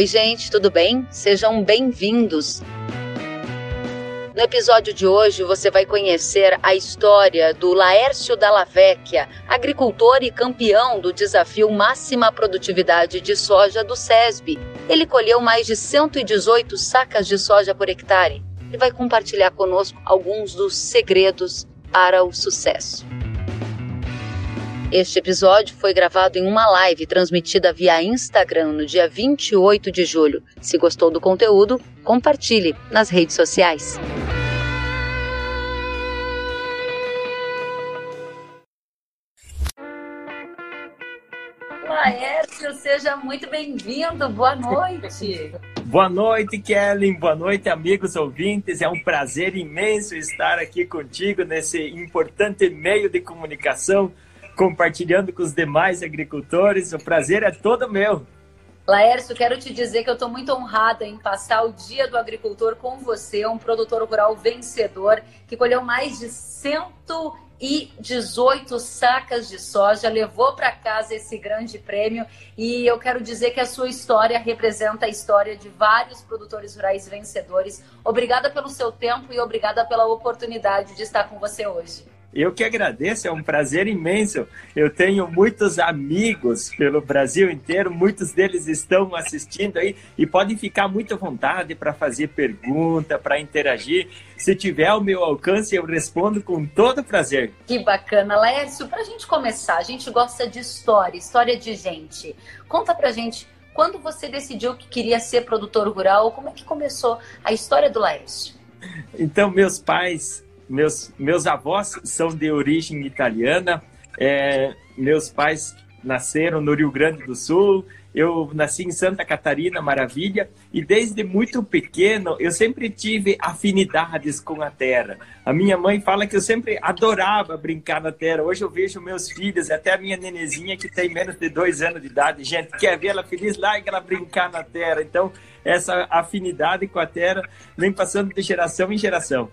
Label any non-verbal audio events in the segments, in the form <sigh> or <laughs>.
Oi, gente, tudo bem? Sejam bem-vindos. No episódio de hoje, você vai conhecer a história do Laércio Dalla Vecchia, agricultor e campeão do desafio Máxima Produtividade de Soja do SESB. Ele colheu mais de 118 sacas de soja por hectare e vai compartilhar conosco alguns dos segredos para o sucesso. Este episódio foi gravado em uma live transmitida via Instagram no dia 28 de julho. Se gostou do conteúdo, compartilhe nas redes sociais. Laércio, seja muito bem-vindo. Boa noite. <laughs> Boa noite, Kellen. Boa noite, amigos ouvintes. É um prazer imenso estar aqui contigo nesse importante meio de comunicação compartilhando com os demais agricultores. O prazer é todo meu. Laércio, quero te dizer que eu estou muito honrada em passar o Dia do Agricultor com você, um produtor rural vencedor que colheu mais de 118 sacas de soja, levou para casa esse grande prêmio e eu quero dizer que a sua história representa a história de vários produtores rurais vencedores. Obrigada pelo seu tempo e obrigada pela oportunidade de estar com você hoje. Eu que agradeço, é um prazer imenso. Eu tenho muitos amigos pelo Brasil inteiro, muitos deles estão assistindo aí e podem ficar muito à vontade para fazer pergunta, para interagir. Se tiver ao meu alcance, eu respondo com todo prazer. Que bacana, Laércio. Para a gente começar, a gente gosta de história, história de gente. Conta para gente quando você decidiu que queria ser produtor rural, como é que começou a história do Laércio? Então, meus pais meus, meus avós são de origem italiana, é, meus pais nasceram no Rio Grande do Sul, eu nasci em Santa Catarina, maravilha, e desde muito pequeno eu sempre tive afinidades com a terra. A minha mãe fala que eu sempre adorava brincar na terra. Hoje eu vejo meus filhos, até a minha nenezinha que tem menos de dois anos de idade, gente, quer ver ela feliz, larga ela brincar na terra. Então, essa afinidade com a terra vem passando de geração em geração.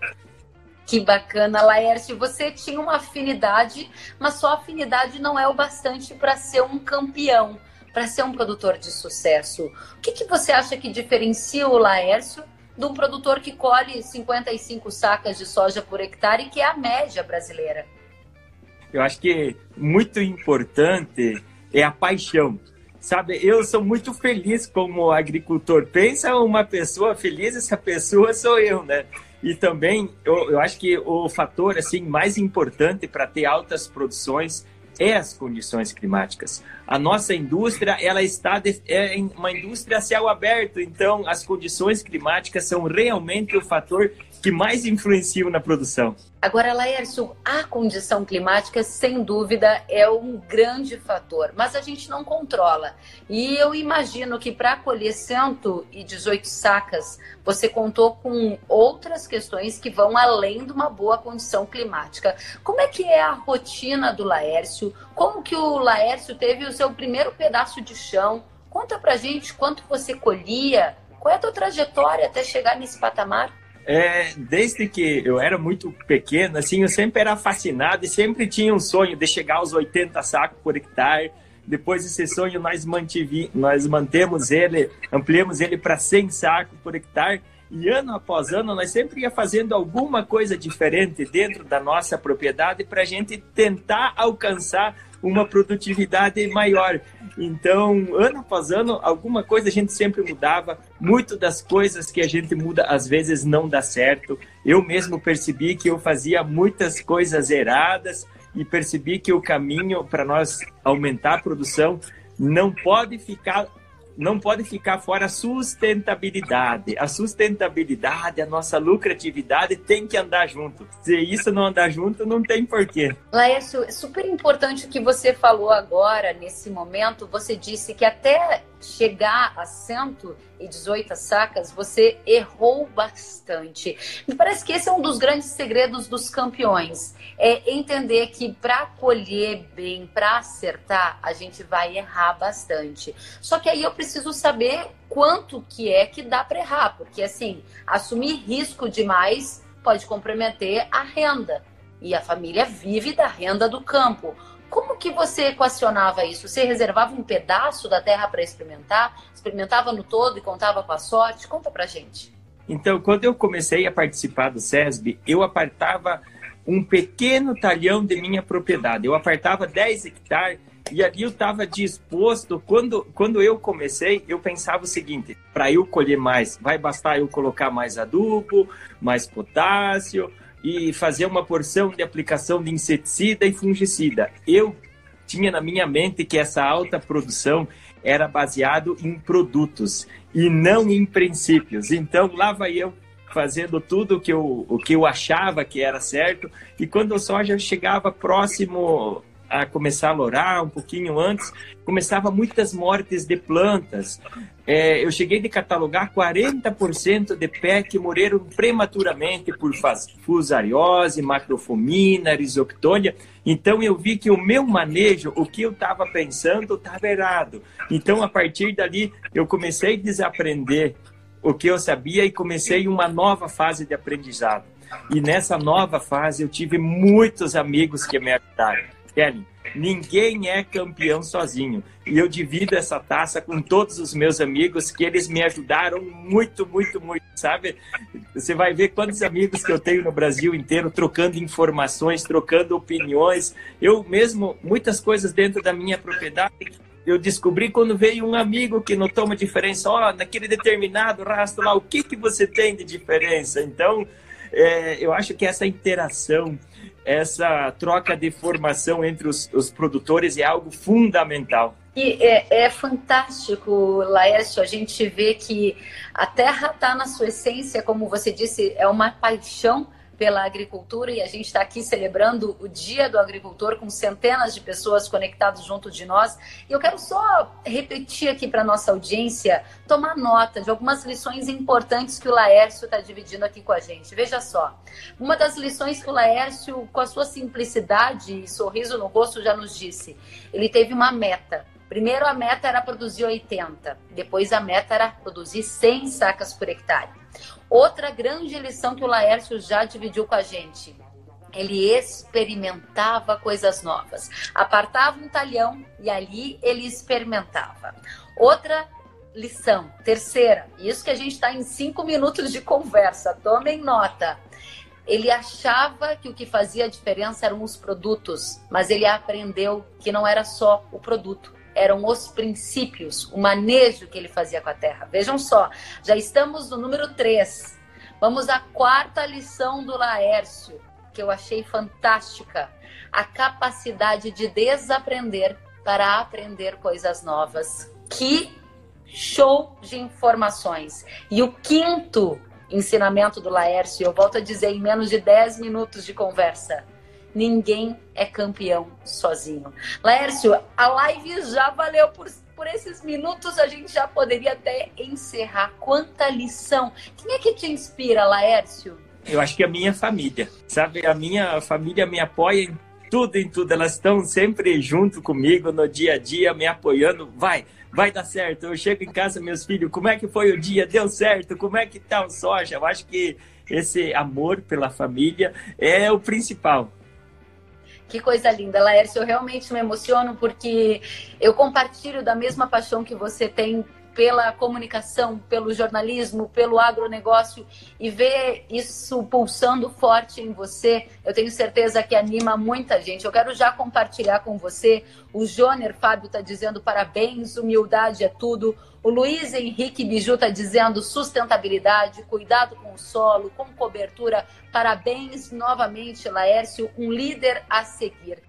Que bacana, Laércio. Você tinha uma afinidade, mas só afinidade não é o bastante para ser um campeão, para ser um produtor de sucesso. O que, que você acha que diferencia o Laércio de um produtor que colhe 55 sacas de soja por hectare, que é a média brasileira? Eu acho que muito importante é a paixão. Sabe, eu sou muito feliz como agricultor. Pensa uma pessoa feliz, essa pessoa sou eu, né? E também, eu, eu acho que o fator assim mais importante para ter altas produções é as condições climáticas. A nossa indústria, ela está de, é uma indústria a céu aberto, então as condições climáticas são realmente o fator que mais influenciam na produção. Agora, Laércio, a condição climática, sem dúvida, é um grande fator, mas a gente não controla. E eu imagino que para colher 118 sacas, você contou com outras questões que vão além de uma boa condição climática. Como é que é a rotina do Laércio? Como que o Laércio teve o seu primeiro pedaço de chão? Conta pra gente quanto você colhia, qual é a tua trajetória até chegar nesse patamar? É, desde que eu era muito pequeno, assim, eu sempre era fascinado e sempre tinha um sonho de chegar aos 80 sacos por hectare. Depois desse sonho, nós, mantive, nós mantemos ele, ampliamos ele para 100 sacos por hectare. E ano após ano, nós sempre ia fazendo alguma coisa diferente dentro da nossa propriedade para a gente tentar alcançar uma produtividade maior. Então, ano após ano, alguma coisa a gente sempre mudava. Muito das coisas que a gente muda às vezes não dá certo. Eu mesmo percebi que eu fazia muitas coisas erradas e percebi que o caminho para nós aumentar a produção não pode ficar não pode ficar fora a sustentabilidade. A sustentabilidade, a nossa lucratividade tem que andar junto. Se isso não andar junto, não tem porquê. Laércio, é super importante o que você falou agora, nesse momento. Você disse que até chegar a 118 sacas, você errou bastante. Me parece que esse é um dos grandes segredos dos campeões. É entender que para colher bem, para acertar, a gente vai errar bastante. Só que aí eu preciso saber quanto que é que dá para errar, porque assim, assumir risco demais pode comprometer a renda. E a família vive da renda do campo. Como que você equacionava isso? Você reservava um pedaço da terra para experimentar? Experimentava no todo e contava com a sorte? Conta pra gente. Então, quando eu comecei a participar do SESB, eu apartava um pequeno talhão de minha propriedade. Eu apartava 10 hectares e ali eu estava disposto. Quando, quando eu comecei, eu pensava o seguinte: para eu colher mais, vai bastar eu colocar mais adubo, mais potássio e fazer uma porção de aplicação de inseticida e fungicida. Eu tinha na minha mente que essa alta produção era baseado em produtos e não em princípios. Então lá vai eu fazendo tudo o que eu, o que eu achava que era certo e quando a soja chegava próximo a começar a lourar, um pouquinho antes, começava muitas mortes de plantas. É, eu cheguei de catalogar 40% de pé que morreram prematuramente por fusariose, macrofomina, risoptônia. Então eu vi que o meu manejo, o que eu estava pensando, estava errado. Então a partir dali eu comecei a desaprender o que eu sabia e comecei uma nova fase de aprendizado. E nessa nova fase eu tive muitos amigos que me ajudaram Ninguém é campeão sozinho. E eu divido essa taça com todos os meus amigos que eles me ajudaram muito, muito, muito, sabe? Você vai ver quantos amigos que eu tenho no Brasil inteiro trocando informações, trocando opiniões. Eu mesmo, muitas coisas dentro da minha propriedade, eu descobri quando veio um amigo que notou uma diferença. Oh, naquele determinado rastro lá, o que, que você tem de diferença? Então, é, eu acho que essa interação essa troca de formação entre os, os produtores é algo fundamental. E é, é, fantástico, Laércio, a gente vê que a terra está na sua essência, como você disse, é uma paixão pela agricultura e a gente está aqui celebrando o Dia do Agricultor com centenas de pessoas conectadas junto de nós. E eu quero só repetir aqui para nossa audiência, tomar nota de algumas lições importantes que o Laércio está dividindo aqui com a gente. Veja só, uma das lições que o Laércio, com a sua simplicidade e sorriso no rosto, já nos disse. Ele teve uma meta. Primeiro a meta era produzir 80, depois a meta era produzir 100 sacas por hectare. Outra grande lição que o Laércio já dividiu com a gente. Ele experimentava coisas novas. Apartava um talhão e ali ele experimentava. Outra lição, terceira, isso que a gente está em cinco minutos de conversa, tomem nota. Ele achava que o que fazia diferença eram os produtos, mas ele aprendeu que não era só o produto, eram os princípios, o manejo que ele fazia com a terra. Vejam só, já estamos no número 3. Vamos à quarta lição do Laércio, que eu achei fantástica. A capacidade de desaprender para aprender coisas novas. Que show de informações. E o quinto ensinamento do Laércio, eu volto a dizer em menos de 10 minutos de conversa Ninguém é campeão sozinho. Laércio, a live já valeu por, por esses minutos, a gente já poderia até encerrar. Quanta lição! Quem é que te inspira, Laércio? Eu acho que a minha família, sabe? A minha família me apoia em tudo, em tudo. Elas estão sempre junto comigo no dia a dia, me apoiando. Vai, vai dar certo. Eu chego em casa, meus filhos, como é que foi o dia? Deu certo? Como é que tá o soja? Eu acho que esse amor pela família é o principal. Que coisa linda, Laércio. Eu realmente me emociono porque eu compartilho da mesma paixão que você tem pela comunicação, pelo jornalismo, pelo agronegócio e ver isso pulsando forte em você, eu tenho certeza que anima muita gente. Eu quero já compartilhar com você. O Joner Fábio está dizendo parabéns, humildade é tudo. O Luiz Henrique Biju está dizendo sustentabilidade, cuidado com o solo, com cobertura. Parabéns novamente, Laércio, um líder a seguir.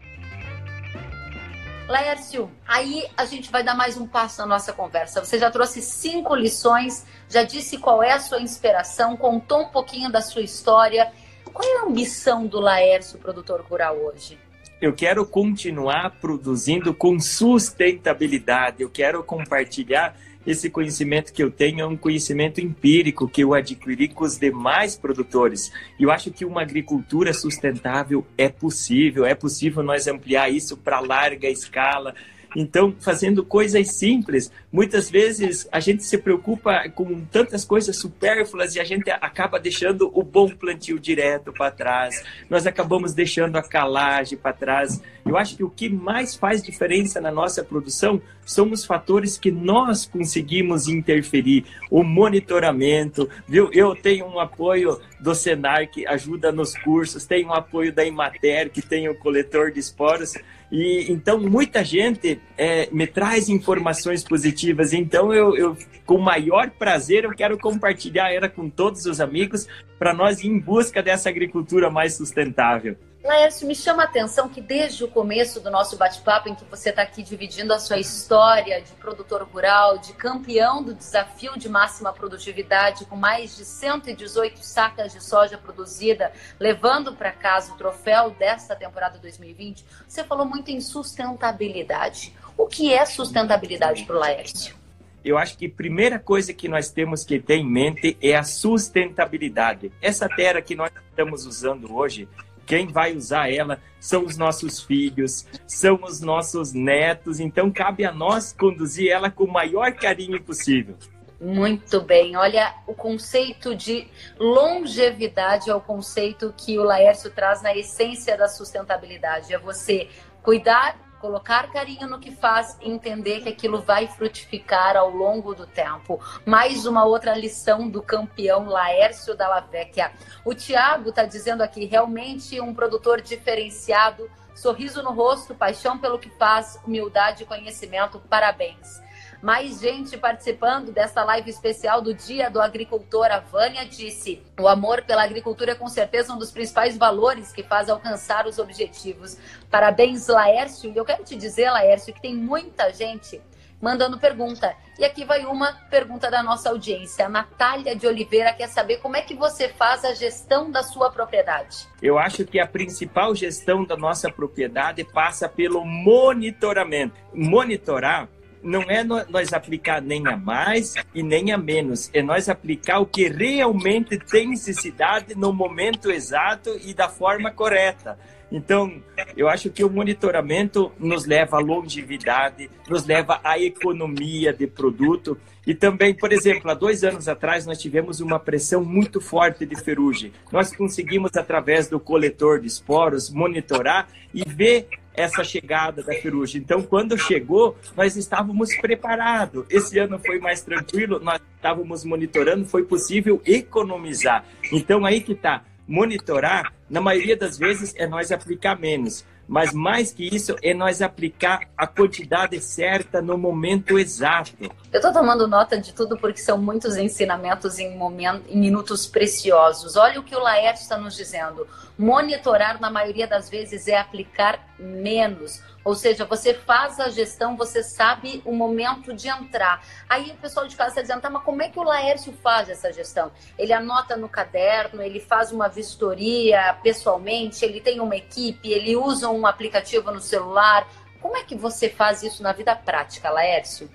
Laércio, aí a gente vai dar mais um passo na nossa conversa. Você já trouxe cinco lições, já disse qual é a sua inspiração, contou um pouquinho da sua história. Qual é a ambição do Laércio, produtor rural, hoje? Eu quero continuar produzindo com sustentabilidade. Eu quero compartilhar esse conhecimento que eu tenho é um conhecimento empírico que eu adquiri com os demais produtores. E eu acho que uma agricultura sustentável é possível, é possível nós ampliar isso para larga escala. Então, fazendo coisas simples, muitas vezes a gente se preocupa com tantas coisas supérfluas e a gente acaba deixando o bom plantio direto para trás. Nós acabamos deixando a calagem para trás. Eu acho que o que mais faz diferença na nossa produção são fatores que nós conseguimos interferir, o monitoramento, viu? Eu tenho um apoio do Senar que ajuda nos cursos, tenho um apoio da Imater que tem o coletor de esporos. E então muita gente é, me traz informações positivas. Então eu, eu, com maior prazer, eu quero compartilhar ela com todos os amigos para nós ir em busca dessa agricultura mais sustentável. Laércio, me chama a atenção que desde o começo do nosso bate-papo, em que você está aqui dividindo a sua história de produtor rural, de campeão do desafio de máxima produtividade, com mais de 118 sacas de soja produzida, levando para casa o troféu desta temporada 2020, você falou muito em sustentabilidade. O que é sustentabilidade para o Laércio? eu acho que a primeira coisa que nós temos que ter em mente é a sustentabilidade. Essa terra que nós estamos usando hoje, quem vai usar ela são os nossos filhos, são os nossos netos, então cabe a nós conduzir ela com o maior carinho possível. Muito bem. Olha, o conceito de longevidade é o conceito que o Laércio traz na essência da sustentabilidade. É você cuidar colocar carinho no que faz e entender que aquilo vai frutificar ao longo do tempo. Mais uma outra lição do campeão Laércio Dalla Vecchia. O Tiago está dizendo aqui, realmente um produtor diferenciado, sorriso no rosto, paixão pelo que faz, humildade e conhecimento, parabéns mais gente participando dessa live especial do Dia do Agricultor. A Vânia disse: o amor pela agricultura é com certeza um dos principais valores que faz alcançar os objetivos. Parabéns, Laércio. E eu quero te dizer, Laércio, que tem muita gente mandando pergunta. E aqui vai uma pergunta da nossa audiência. A Natália de Oliveira quer saber como é que você faz a gestão da sua propriedade. Eu acho que a principal gestão da nossa propriedade passa pelo monitoramento. Monitorar não é nós aplicar nem a mais e nem a menos, é nós aplicar o que realmente tem necessidade no momento exato e da forma correta. Então, eu acho que o monitoramento nos leva à longevidade, nos leva à economia de produto. E também, por exemplo, há dois anos atrás nós tivemos uma pressão muito forte de ferrugem. Nós conseguimos, através do coletor de esporos, monitorar e ver essa chegada da ferrugem. Então, quando chegou, nós estávamos preparados. Esse ano foi mais tranquilo, nós estávamos monitorando, foi possível economizar. Então, aí que está. Monitorar, na maioria das vezes, é nós aplicar menos. Mas mais que isso, é nós aplicar a quantidade certa no momento exato. Eu estou tomando nota de tudo porque são muitos ensinamentos em, momento, em minutos preciosos. Olha o que o Laerte está nos dizendo. Monitorar, na maioria das vezes, é aplicar menos. Ou seja, você faz a gestão, você sabe o momento de entrar. Aí o pessoal de casa está dizendo, tá, mas como é que o Laércio faz essa gestão? Ele anota no caderno, ele faz uma vistoria pessoalmente, ele tem uma equipe, ele usa um aplicativo no celular. Como é que você faz isso na vida prática, Laércio?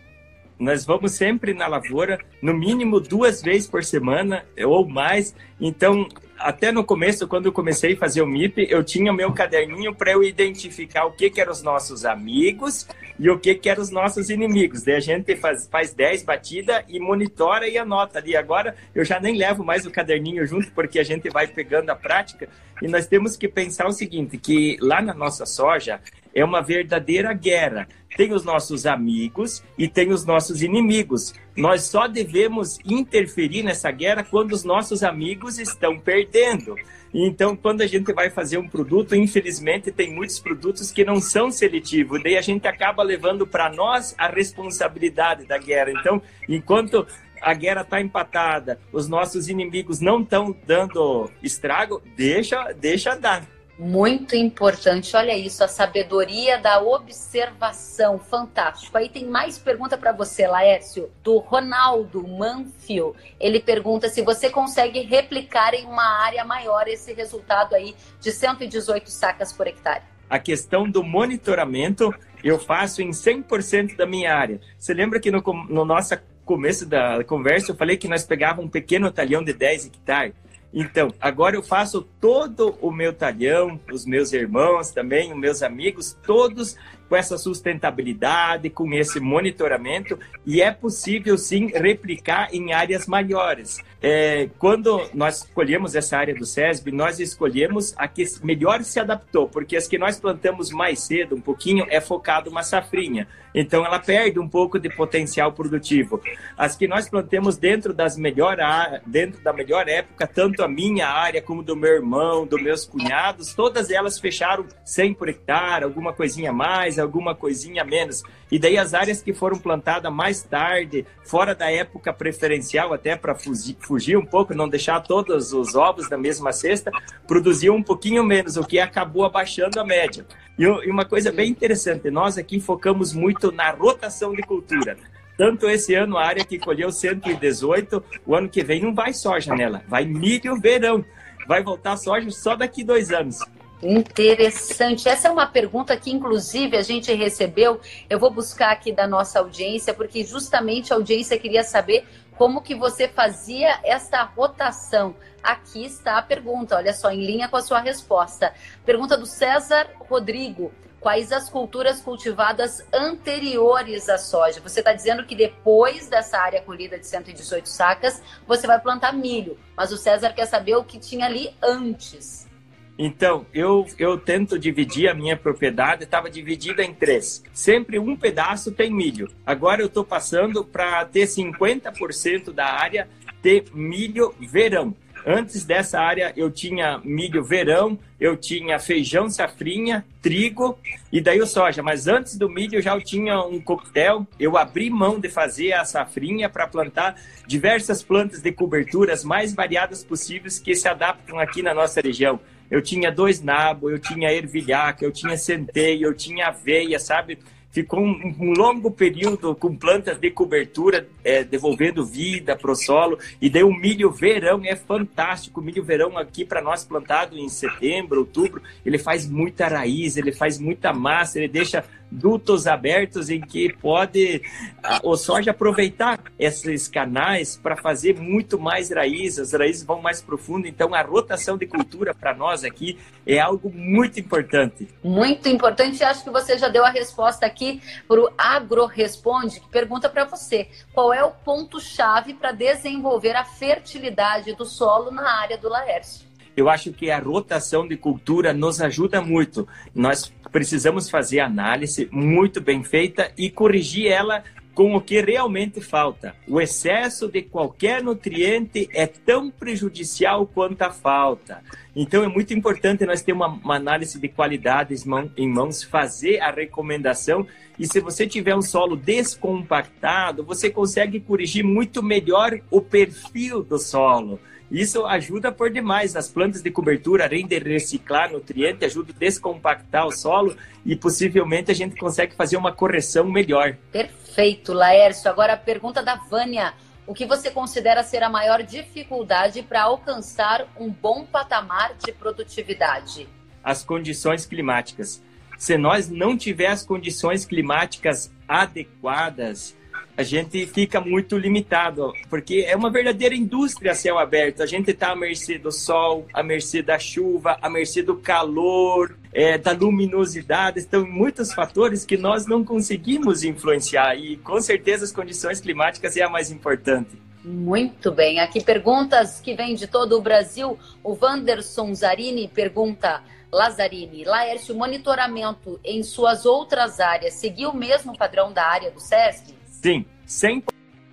Nós vamos sempre na lavoura, no mínimo duas vezes por semana ou mais. Então, até no começo, quando eu comecei a fazer o MIP, eu tinha o meu caderninho para eu identificar o que, que eram os nossos amigos e o que, que eram os nossos inimigos. Daí a gente faz, faz 10 batidas e monitora e anota ali. Agora eu já nem levo mais o caderninho junto, porque a gente vai pegando a prática. E nós temos que pensar o seguinte, que lá na nossa soja é uma verdadeira guerra tem os nossos amigos e tem os nossos inimigos. Nós só devemos interferir nessa guerra quando os nossos amigos estão perdendo. Então, quando a gente vai fazer um produto, infelizmente tem muitos produtos que não são seletivos, daí a gente acaba levando para nós a responsabilidade da guerra. Então, enquanto a guerra está empatada, os nossos inimigos não estão dando estrago, deixa, deixa dar. Muito importante, olha isso, a sabedoria da observação, fantástico. Aí tem mais pergunta para você, Laércio, do Ronaldo Manfio. Ele pergunta se você consegue replicar em uma área maior esse resultado aí de 118 sacas por hectare. A questão do monitoramento eu faço em 100% da minha área. Você lembra que no, no nosso começo da conversa eu falei que nós pegávamos um pequeno talhão de 10 hectares? Então, agora eu faço todo o meu talhão, os meus irmãos também, os meus amigos, todos com essa sustentabilidade, com esse monitoramento, e é possível sim replicar em áreas maiores. É, quando nós escolhemos essa área do SESB, nós escolhemos a que melhor se adaptou, porque as que nós plantamos mais cedo, um pouquinho, é focado uma safrinha. Então ela perde um pouco de potencial produtivo. As que nós plantamos dentro das melhor dentro da melhor época, tanto a minha área como do meu irmão, dos meus cunhados, todas elas fecharam 100 por hectare, alguma coisinha mais, alguma coisinha menos. E daí as áreas que foram plantadas mais tarde, fora da época preferencial, até para fugir um pouco, não deixar todos os ovos na mesma cesta, produziam um pouquinho menos, o que acabou abaixando a média. E uma coisa bem interessante, nós aqui focamos muito na rotação de cultura. Tanto esse ano a área que colheu 118, o ano que vem não vai soja nela, vai milho verão. Vai voltar soja só daqui dois anos. Interessante. Essa é uma pergunta que, inclusive, a gente recebeu. Eu vou buscar aqui da nossa audiência, porque justamente a audiência queria saber como que você fazia essa rotação. Aqui está a pergunta, olha só, em linha com a sua resposta. Pergunta do César Rodrigo. Quais as culturas cultivadas anteriores à soja? Você está dizendo que depois dessa área colhida de 118 sacas, você vai plantar milho. Mas o César quer saber o que tinha ali antes. Então, eu, eu tento dividir a minha propriedade, estava dividida em três. Sempre um pedaço tem milho. Agora eu estou passando para ter 50% da área ter milho verão. Antes dessa área eu tinha milho verão, eu tinha feijão safrinha, trigo e daí o soja. Mas antes do milho eu já tinha um coquetel. Eu abri mão de fazer a safrinha para plantar diversas plantas de coberturas mais variadas possíveis que se adaptam aqui na nossa região. Eu tinha dois nabos, eu tinha ervilhaca, eu tinha centeio, eu tinha aveia, sabe? ficou um, um, longo período com plantas de cobertura, é, devolvendo vida para o solo. E daí o milho verão é fantástico. O milho verão aqui para nós plantado em setembro, outubro, ele faz muita raiz, ele faz muita massa, ele deixa dutos abertos em que pode o soja aproveitar esses canais para fazer muito mais raízes, as raízes vão mais profundo, então a rotação de cultura para nós aqui é algo muito importante. Muito importante, acho que você já deu a resposta aqui para o Agro Responde, que pergunta para você, qual é o ponto-chave para desenvolver a fertilidade do solo na área do Laércio? Eu acho que a rotação de cultura nos ajuda muito. Nós precisamos fazer análise muito bem feita e corrigir ela com o que realmente falta. O excesso de qualquer nutriente é tão prejudicial quanto a falta. Então é muito importante nós ter uma, uma análise de qualidades em mãos, fazer a recomendação. E se você tiver um solo descompactado, você consegue corrigir muito melhor o perfil do solo. Isso ajuda por demais. As plantas de cobertura, além de reciclar nutriente, ajuda a descompactar o solo e possivelmente a gente consegue fazer uma correção melhor. Perfeito, Laércio. Agora a pergunta da Vânia. O que você considera ser a maior dificuldade para alcançar um bom patamar de produtividade? As condições climáticas. Se nós não tiver as condições climáticas adequadas, a gente fica muito limitado, porque é uma verdadeira indústria a céu aberto. A gente está à mercê do sol, à mercê da chuva, à mercê do calor, é, da luminosidade. Estão muitos fatores que nós não conseguimos influenciar e com certeza as condições climáticas é a mais importante. Muito bem. Aqui perguntas que vêm de todo o Brasil. O Wanderson Zarini pergunta. Lazzarini, Laércio, monitoramento em suas outras áreas seguiu o mesmo padrão da área do SESC? Sim, sem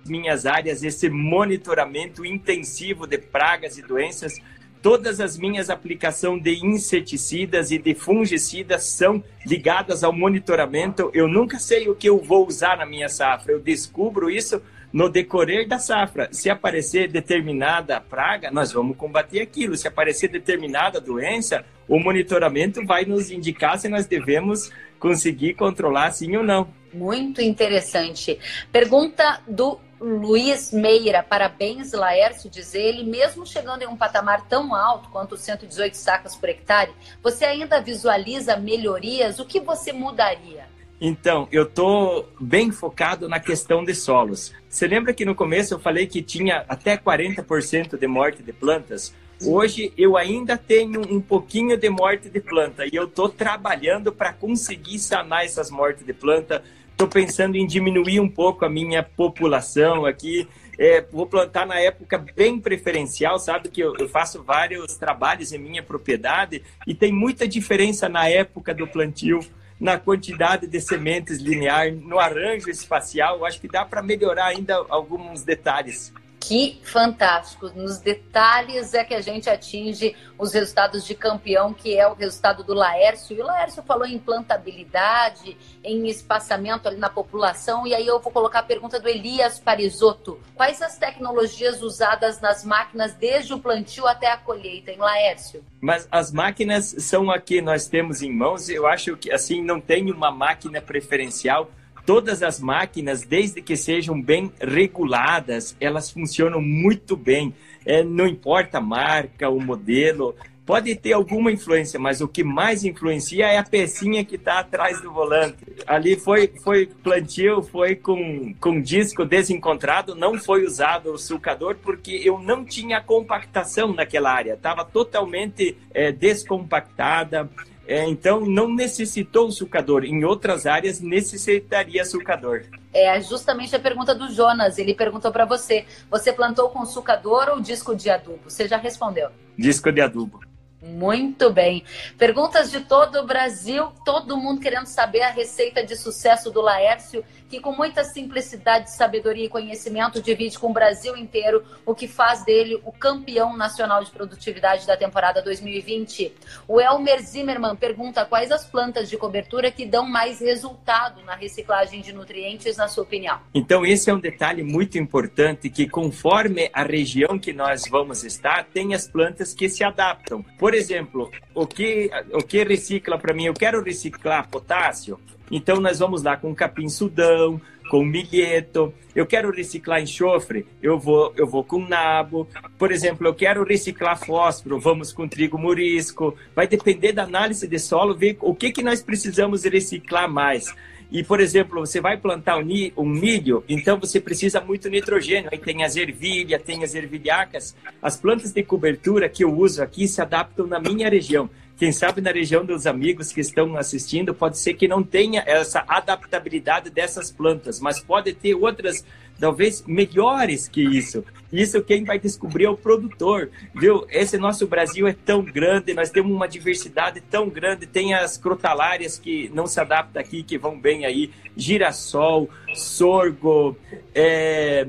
minhas áreas, esse monitoramento intensivo de pragas e doenças, todas as minhas aplicações de inseticidas e de fungicidas são ligadas ao monitoramento. Eu nunca sei o que eu vou usar na minha safra, eu descubro isso no decorrer da safra. Se aparecer determinada praga, nós vamos combater aquilo. Se aparecer determinada doença, o monitoramento vai nos indicar se nós devemos conseguir controlar sim ou não. Muito interessante. Pergunta do Luiz Meira. Parabéns, Laércio, diz ele. Mesmo chegando em um patamar tão alto quanto os 118 sacas por hectare, você ainda visualiza melhorias? O que você mudaria? Então, eu estou bem focado na questão de solos. Você lembra que no começo eu falei que tinha até 40% de morte de plantas? Hoje eu ainda tenho um pouquinho de morte de planta e eu estou trabalhando para conseguir sanar essas mortes de planta. Estou pensando em diminuir um pouco a minha população aqui. É, vou plantar na época bem preferencial, sabe que eu, eu, faço vários trabalhos em minha propriedade e tem muita diferença na época do plantio, na quantidade de sementes linear, no arranjo espacial. Eu acho que dá para melhorar ainda alguns detalhes. Que fantástico! Nos detalhes é que a gente atinge os resultados de campeão, que é o resultado do Laércio. E o Laércio falou em plantabilidade, em espaçamento ali na população. E aí eu vou colocar a pergunta do Elias Parisotto. Quais as tecnologias usadas nas máquinas desde o plantio até a colheita, em Laércio? Mas as máquinas são a que nós temos em mãos. Eu acho que assim não tem uma máquina preferencial Todas as máquinas, desde que sejam bem reguladas, elas funcionam muito bem. É, não importa a marca, o modelo, pode ter alguma influência, mas o que mais influencia é a pecinha que está atrás do volante. Ali foi, foi plantio, foi com, com disco desencontrado, não foi usado o sulcador porque eu não tinha compactação naquela área, estava totalmente é, descompactada. É, então, não necessitou o sulcador. Em outras áreas, necessitaria sulcador. É justamente a pergunta do Jonas. Ele perguntou para você: você plantou com sulcador ou disco de adubo? Você já respondeu. Disco de adubo. Muito bem. Perguntas de todo o Brasil, todo mundo querendo saber a receita de sucesso do Laércio, que com muita simplicidade, sabedoria e conhecimento divide com o Brasil inteiro o que faz dele o campeão nacional de produtividade da temporada 2020. O Elmer Zimmermann pergunta quais as plantas de cobertura que dão mais resultado na reciclagem de nutrientes, na sua opinião. Então, esse é um detalhe muito importante que conforme a região que nós vamos estar, tem as plantas que se adaptam. Por exemplo, o que, o que recicla para mim? Eu quero reciclar potássio, então nós vamos lá com capim-sudão, com milheto. Eu quero reciclar enxofre, eu vou, eu vou com nabo. Por exemplo, eu quero reciclar fósforo, vamos com trigo murisco. Vai depender da análise de solo, ver o que, que nós precisamos reciclar mais. E, por exemplo, você vai plantar um milho, então você precisa muito nitrogênio. Aí tem as ervilhas, tem as ervilhacas. As plantas de cobertura que eu uso aqui se adaptam na minha região. Quem sabe na região dos amigos que estão assistindo, pode ser que não tenha essa adaptabilidade dessas plantas, mas pode ter outras talvez melhores que isso. Isso quem vai descobrir é o produtor, viu? Esse nosso Brasil é tão grande, nós temos uma diversidade tão grande, tem as crotalárias que não se adaptam aqui, que vão bem aí, girassol, sorgo, é,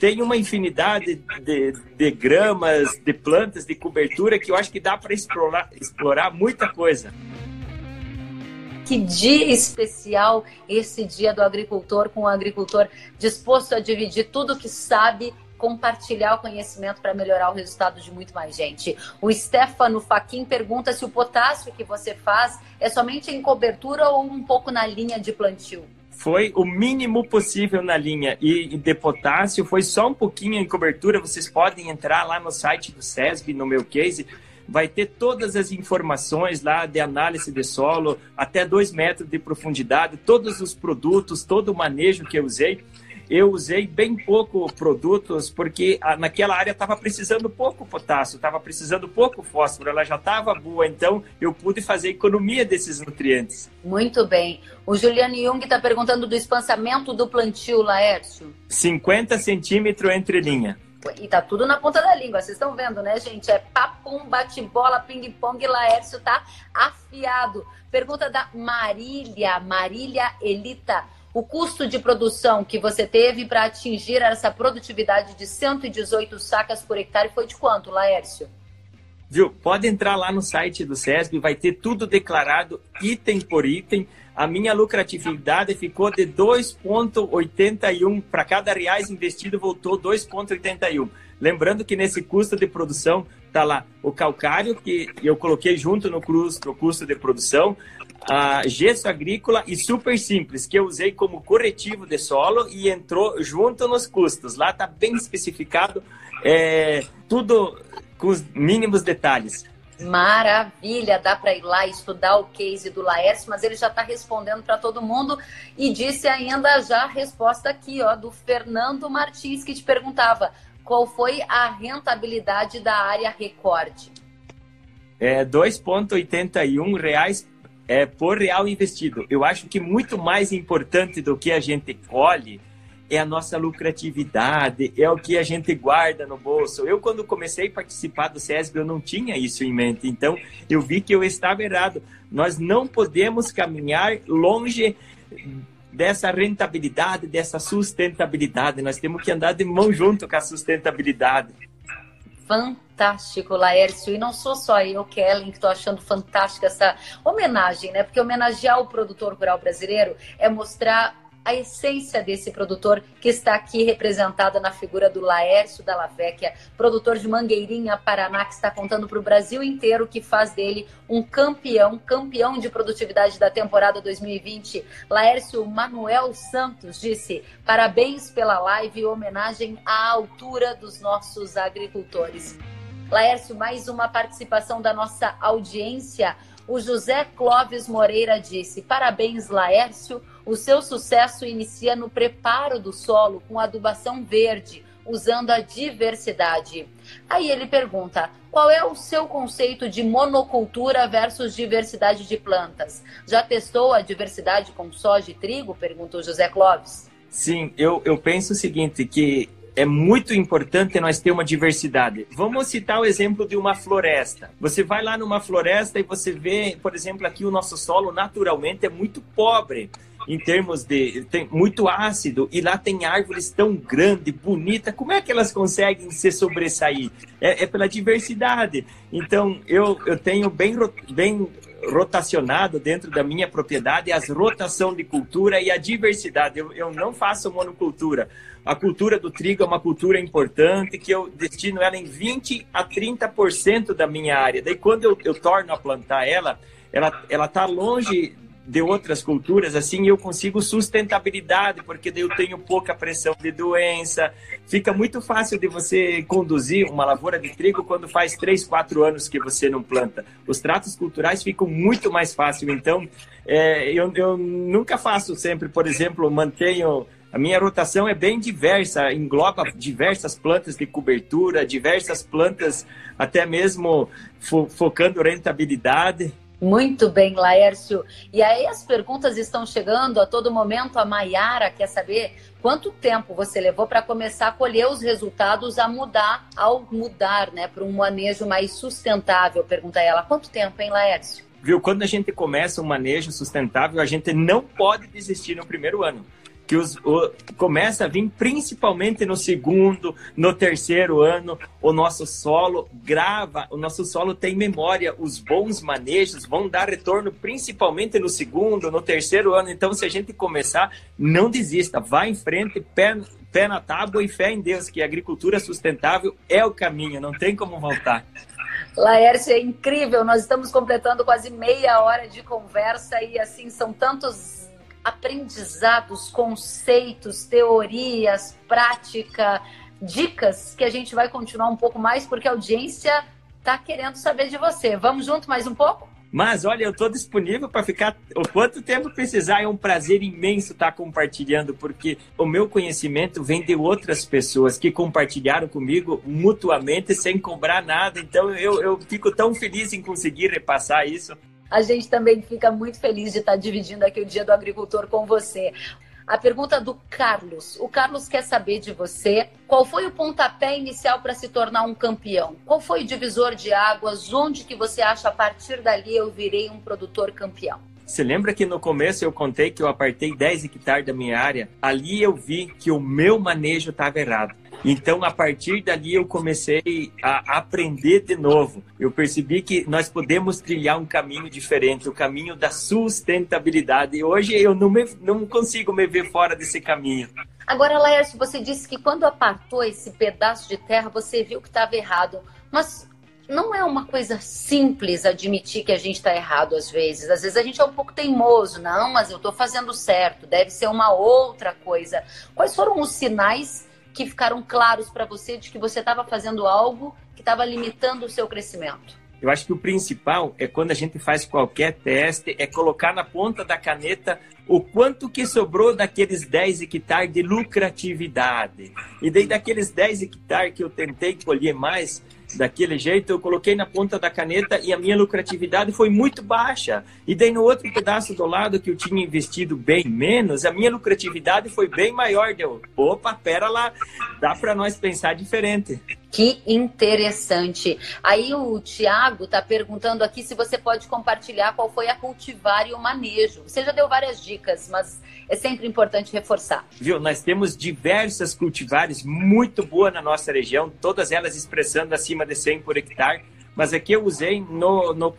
tem uma infinidade de, de gramas, de plantas, de cobertura que eu acho que dá para explorar, explorar muita coisa que dia especial esse dia do agricultor, com o agricultor disposto a dividir tudo que sabe compartilhar o conhecimento para melhorar o resultado de muito mais gente. O Stefano Faquin pergunta se o potássio que você faz é somente em cobertura ou um pouco na linha de plantio. Foi o mínimo possível na linha e de potássio, foi só um pouquinho em cobertura. Vocês podem entrar lá no site do SESB, no meu case, vai ter todas as informações lá de análise de solo, até dois metros de profundidade, todos os produtos, todo o manejo que eu usei. Eu usei bem pouco produtos porque naquela área estava precisando pouco potássio, estava precisando pouco fósforo, ela já estava boa, então eu pude fazer economia desses nutrientes. Muito bem. O Juliano Jung está perguntando do espaçamento do plantio, Laércio. 50 centímetros entre linha. E tá tudo na ponta da língua, vocês estão vendo, né, gente? É papum, bate-bola, ping-pong, Laércio tá afiado. Pergunta da Marília, Marília Elita. O custo de produção que você teve para atingir essa produtividade de 118 sacas por hectare foi de quanto, Laércio? Viu? Pode entrar lá no site do SESB, vai ter tudo declarado, item por item a minha lucratividade ficou de 2,81 para cada reais investido voltou 2,81. Lembrando que nesse custo de produção está lá o calcário que eu coloquei junto no no custo de produção, a gesso agrícola e super simples que eu usei como corretivo de solo e entrou junto nos custos. Lá está bem especificado é, tudo com os mínimos detalhes. Maravilha, dá para ir lá estudar o case do Laércio, mas ele já está respondendo para todo mundo e disse ainda já a resposta aqui, ó, do Fernando Martins, que te perguntava qual foi a rentabilidade da área recorde? É 2,81 reais é, por real investido. Eu acho que muito mais importante do que a gente colhe é a nossa lucratividade, é o que a gente guarda no bolso. Eu, quando comecei a participar do SESB, eu não tinha isso em mente. Então, eu vi que eu estava errado. Nós não podemos caminhar longe dessa rentabilidade, dessa sustentabilidade. Nós temos que andar de mão junto com a sustentabilidade. Fantástico, Laércio. E não sou só eu, Kellen, que estou achando fantástica essa homenagem, né? Porque homenagear o produtor rural brasileiro é mostrar a essência desse produtor que está aqui representada na figura do Laércio Dalla Vecchia, produtor de Mangueirinha, Paraná, que está contando para o Brasil inteiro que faz dele um campeão, campeão de produtividade da temporada 2020. Laércio Manuel Santos disse: parabéns pela live e homenagem à altura dos nossos agricultores. Laércio, mais uma participação da nossa audiência. O José Clóvis Moreira disse: Parabéns, Laércio. O seu sucesso inicia no preparo do solo com adubação verde, usando a diversidade. Aí ele pergunta: qual é o seu conceito de monocultura versus diversidade de plantas? Já testou a diversidade com soja e trigo? Perguntou José Clóvis. Sim, eu, eu penso o seguinte, que é muito importante nós ter uma diversidade. Vamos citar o exemplo de uma floresta. Você vai lá numa floresta e você vê, por exemplo, aqui o nosso solo naturalmente é muito pobre em termos de tem muito ácido e lá tem árvores tão grandes, bonitas. Como é que elas conseguem se sobressair? É, é pela diversidade. Então eu, eu tenho bem bem rotacionado dentro da minha propriedade as rotação de cultura e a diversidade. Eu, eu não faço monocultura. A cultura do trigo é uma cultura importante que eu destino ela em 20 a 30% da minha área. Daí quando eu, eu torno a plantar ela, ela ela está longe de outras culturas, assim eu consigo sustentabilidade, porque eu tenho pouca pressão de doença. Fica muito fácil de você conduzir uma lavoura de trigo quando faz 3, 4 anos que você não planta. Os tratos culturais ficam muito mais fácil. Então, é, eu, eu nunca faço sempre, por exemplo, mantenho a minha rotação é bem diversa, engloba diversas plantas de cobertura, diversas plantas, até mesmo fo focando rentabilidade. Muito bem, Laércio. E aí as perguntas estão chegando a todo momento. A Maiara quer saber quanto tempo você levou para começar a colher os resultados a mudar, ao mudar, né, para um manejo mais sustentável. Pergunta ela. Quanto tempo, hein, Laércio? Viu, quando a gente começa um manejo sustentável, a gente não pode desistir no primeiro ano que os, o, começa a vir principalmente no segundo, no terceiro ano, o nosso solo grava, o nosso solo tem memória, os bons manejos vão dar retorno principalmente no segundo, no terceiro ano. Então, se a gente começar, não desista, vá em frente, pé, pé na tábua e fé em Deus, que a agricultura sustentável é o caminho, não tem como voltar. Laércio, é incrível. Nós estamos completando quase meia hora de conversa e assim são tantos aprendizados, conceitos, teorias, prática, dicas que a gente vai continuar um pouco mais porque a audiência está querendo saber de você. Vamos junto mais um pouco? Mas olha, eu estou disponível para ficar o quanto tempo precisar. É um prazer imenso estar tá compartilhando, porque o meu conhecimento vem de outras pessoas que compartilharam comigo mutuamente sem cobrar nada. Então eu, eu fico tão feliz em conseguir repassar isso. A gente também fica muito feliz de estar dividindo aqui o Dia do Agricultor com você. A pergunta do Carlos. O Carlos quer saber de você qual foi o pontapé inicial para se tornar um campeão? Qual foi o divisor de águas? Onde que você acha a partir dali eu virei um produtor campeão? Você lembra que no começo eu contei que eu apartei 10 hectares da minha área? Ali eu vi que o meu manejo estava errado. Então, a partir dali, eu comecei a aprender de novo. Eu percebi que nós podemos trilhar um caminho diferente, o caminho da sustentabilidade. E hoje eu não, me, não consigo me ver fora desse caminho. Agora, Laércio, você disse que quando apartou esse pedaço de terra, você viu que estava errado. Mas não é uma coisa simples admitir que a gente está errado às vezes. Às vezes a gente é um pouco teimoso. Não, mas eu estou fazendo certo. Deve ser uma outra coisa. Quais foram os sinais que ficaram claros para você de que você estava fazendo algo que estava limitando o seu crescimento? Eu acho que o principal é quando a gente faz qualquer teste, é colocar na ponta da caneta o quanto que sobrou daqueles 10 hectares de lucratividade. E daí daqueles 10 hectares que eu tentei colher mais, daquele jeito, eu coloquei na ponta da caneta e a minha lucratividade foi muito baixa. E daí no outro pedaço do lado que eu tinha investido bem menos, a minha lucratividade foi bem maior. Deu, opa, pera lá, dá para nós pensar diferente. Que interessante. Aí o Tiago está perguntando aqui se você pode compartilhar qual foi a cultivar e o manejo. Você já deu várias dicas, mas é sempre importante reforçar. Viu, nós temos diversas cultivares muito boas na nossa região, todas elas expressando acima de 100 por hectare mas aqui eu usei no, no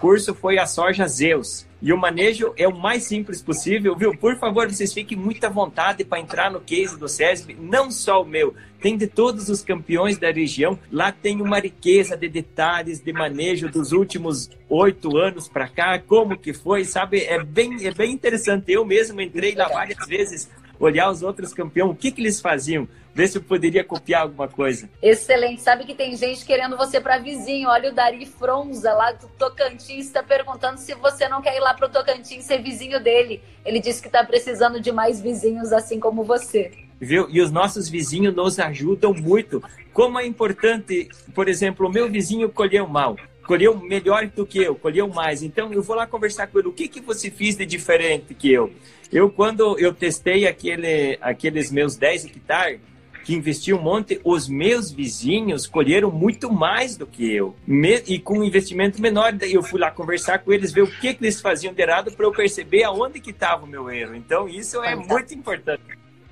curso foi a soja Zeus. E o manejo é o mais simples possível, viu? Por favor, vocês fiquem muito à vontade para entrar no case do SESB, não só o meu, tem de todos os campeões da região. Lá tem uma riqueza de detalhes de manejo dos últimos oito anos para cá, como que foi, sabe? É bem, é bem interessante. Eu mesmo entrei lá várias vezes olhar os outros campeões, o que, que eles faziam, ver se eu poderia copiar alguma coisa. Excelente. Sabe que tem gente querendo você para vizinho. Olha o Dari Fronza, lá do Tocantins, está perguntando se você não quer ir lá para o Tocantins ser vizinho dele. Ele disse que está precisando de mais vizinhos assim como você. Viu? E os nossos vizinhos nos ajudam muito. Como é importante, por exemplo, o meu vizinho colheu mal colheu melhor do que eu, colheu mais. Então eu vou lá conversar com ele. O que, que você fez de diferente que eu? Eu, quando eu testei aquele, aqueles meus 10 hectares, que investi um monte, os meus vizinhos colheram muito mais do que eu. Me, e com um investimento menor, daí eu fui lá conversar com eles, ver o que, que eles faziam de errado para eu perceber aonde que estava o meu erro. Então, isso é muito importante.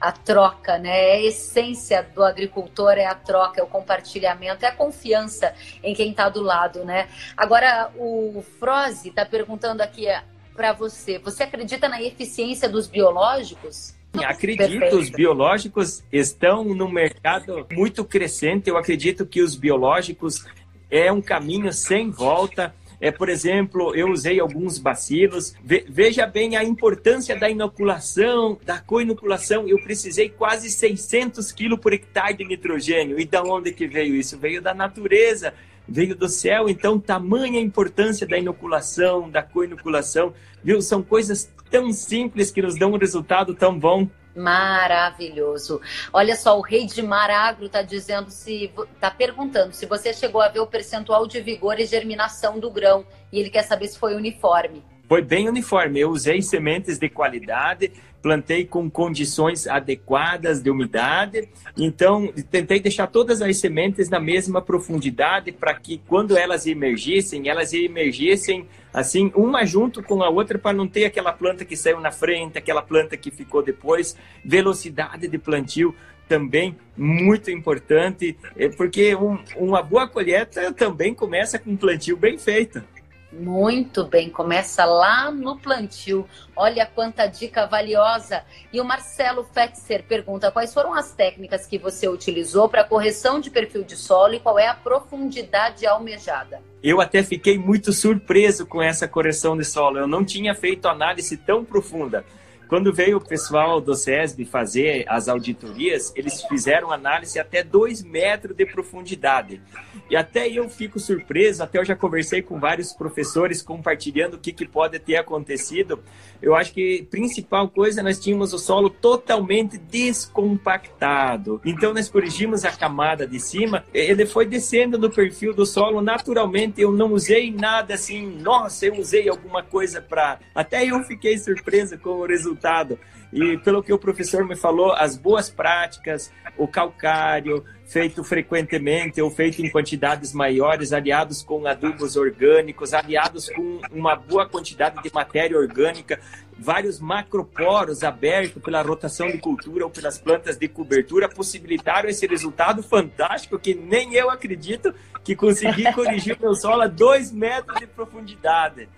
A troca, né? É a essência do agricultor é a troca, é o compartilhamento, é a confiança em quem está do lado, né? Agora, o Froze está perguntando aqui para você: você acredita na eficiência dos biológicos? Acredito, Perfeito. os biológicos estão no mercado muito crescente. Eu acredito que os biológicos é um caminho sem volta. É, por exemplo, eu usei alguns bacilos. Ve veja bem a importância da inoculação, da co-inoculação. Eu precisei quase 600 quilos por hectare de nitrogênio. E da onde que veio isso? Veio da natureza veio do céu, então tamanha importância da inoculação, da co-inoculação, viu? São coisas tão simples que nos dão um resultado tão bom. Maravilhoso. Olha só, o rei de Maragro está dizendo se está perguntando se você chegou a ver o percentual de vigor e germinação do grão e ele quer saber se foi uniforme. Foi bem uniforme. Eu usei sementes de qualidade, plantei com condições adequadas de umidade. Então, tentei deixar todas as sementes na mesma profundidade para que quando elas emergissem, elas emergissem assim, uma junto com a outra para não ter aquela planta que saiu na frente, aquela planta que ficou depois. Velocidade de plantio também muito importante, é porque um, uma boa colheita também começa com um plantio bem feito. Muito bem, começa lá no plantio. Olha quanta dica valiosa. E o Marcelo Fetzer pergunta: quais foram as técnicas que você utilizou para correção de perfil de solo e qual é a profundidade almejada? Eu até fiquei muito surpreso com essa correção de solo. Eu não tinha feito análise tão profunda. Quando veio o pessoal do SESB fazer as auditorias, eles fizeram análise até 2 metros de profundidade. E até eu fico surpreso, até eu já conversei com vários professores compartilhando o que, que pode ter acontecido. Eu acho que principal coisa, nós tínhamos o solo totalmente descompactado. Então nós corrigimos a camada de cima, ele foi descendo no perfil do solo naturalmente. Eu não usei nada assim, nossa, eu usei alguma coisa para. Até eu fiquei surpreso com o resultado resultado. E pelo que o professor me falou, as boas práticas, o calcário, feito frequentemente ou feito em quantidades maiores, aliados com adubos orgânicos, aliados com uma boa quantidade de matéria orgânica, vários macroporos abertos pela rotação de cultura ou pelas plantas de cobertura, possibilitaram esse resultado fantástico que nem eu acredito que consegui <laughs> corrigir o meu solo a dois metros de profundidade.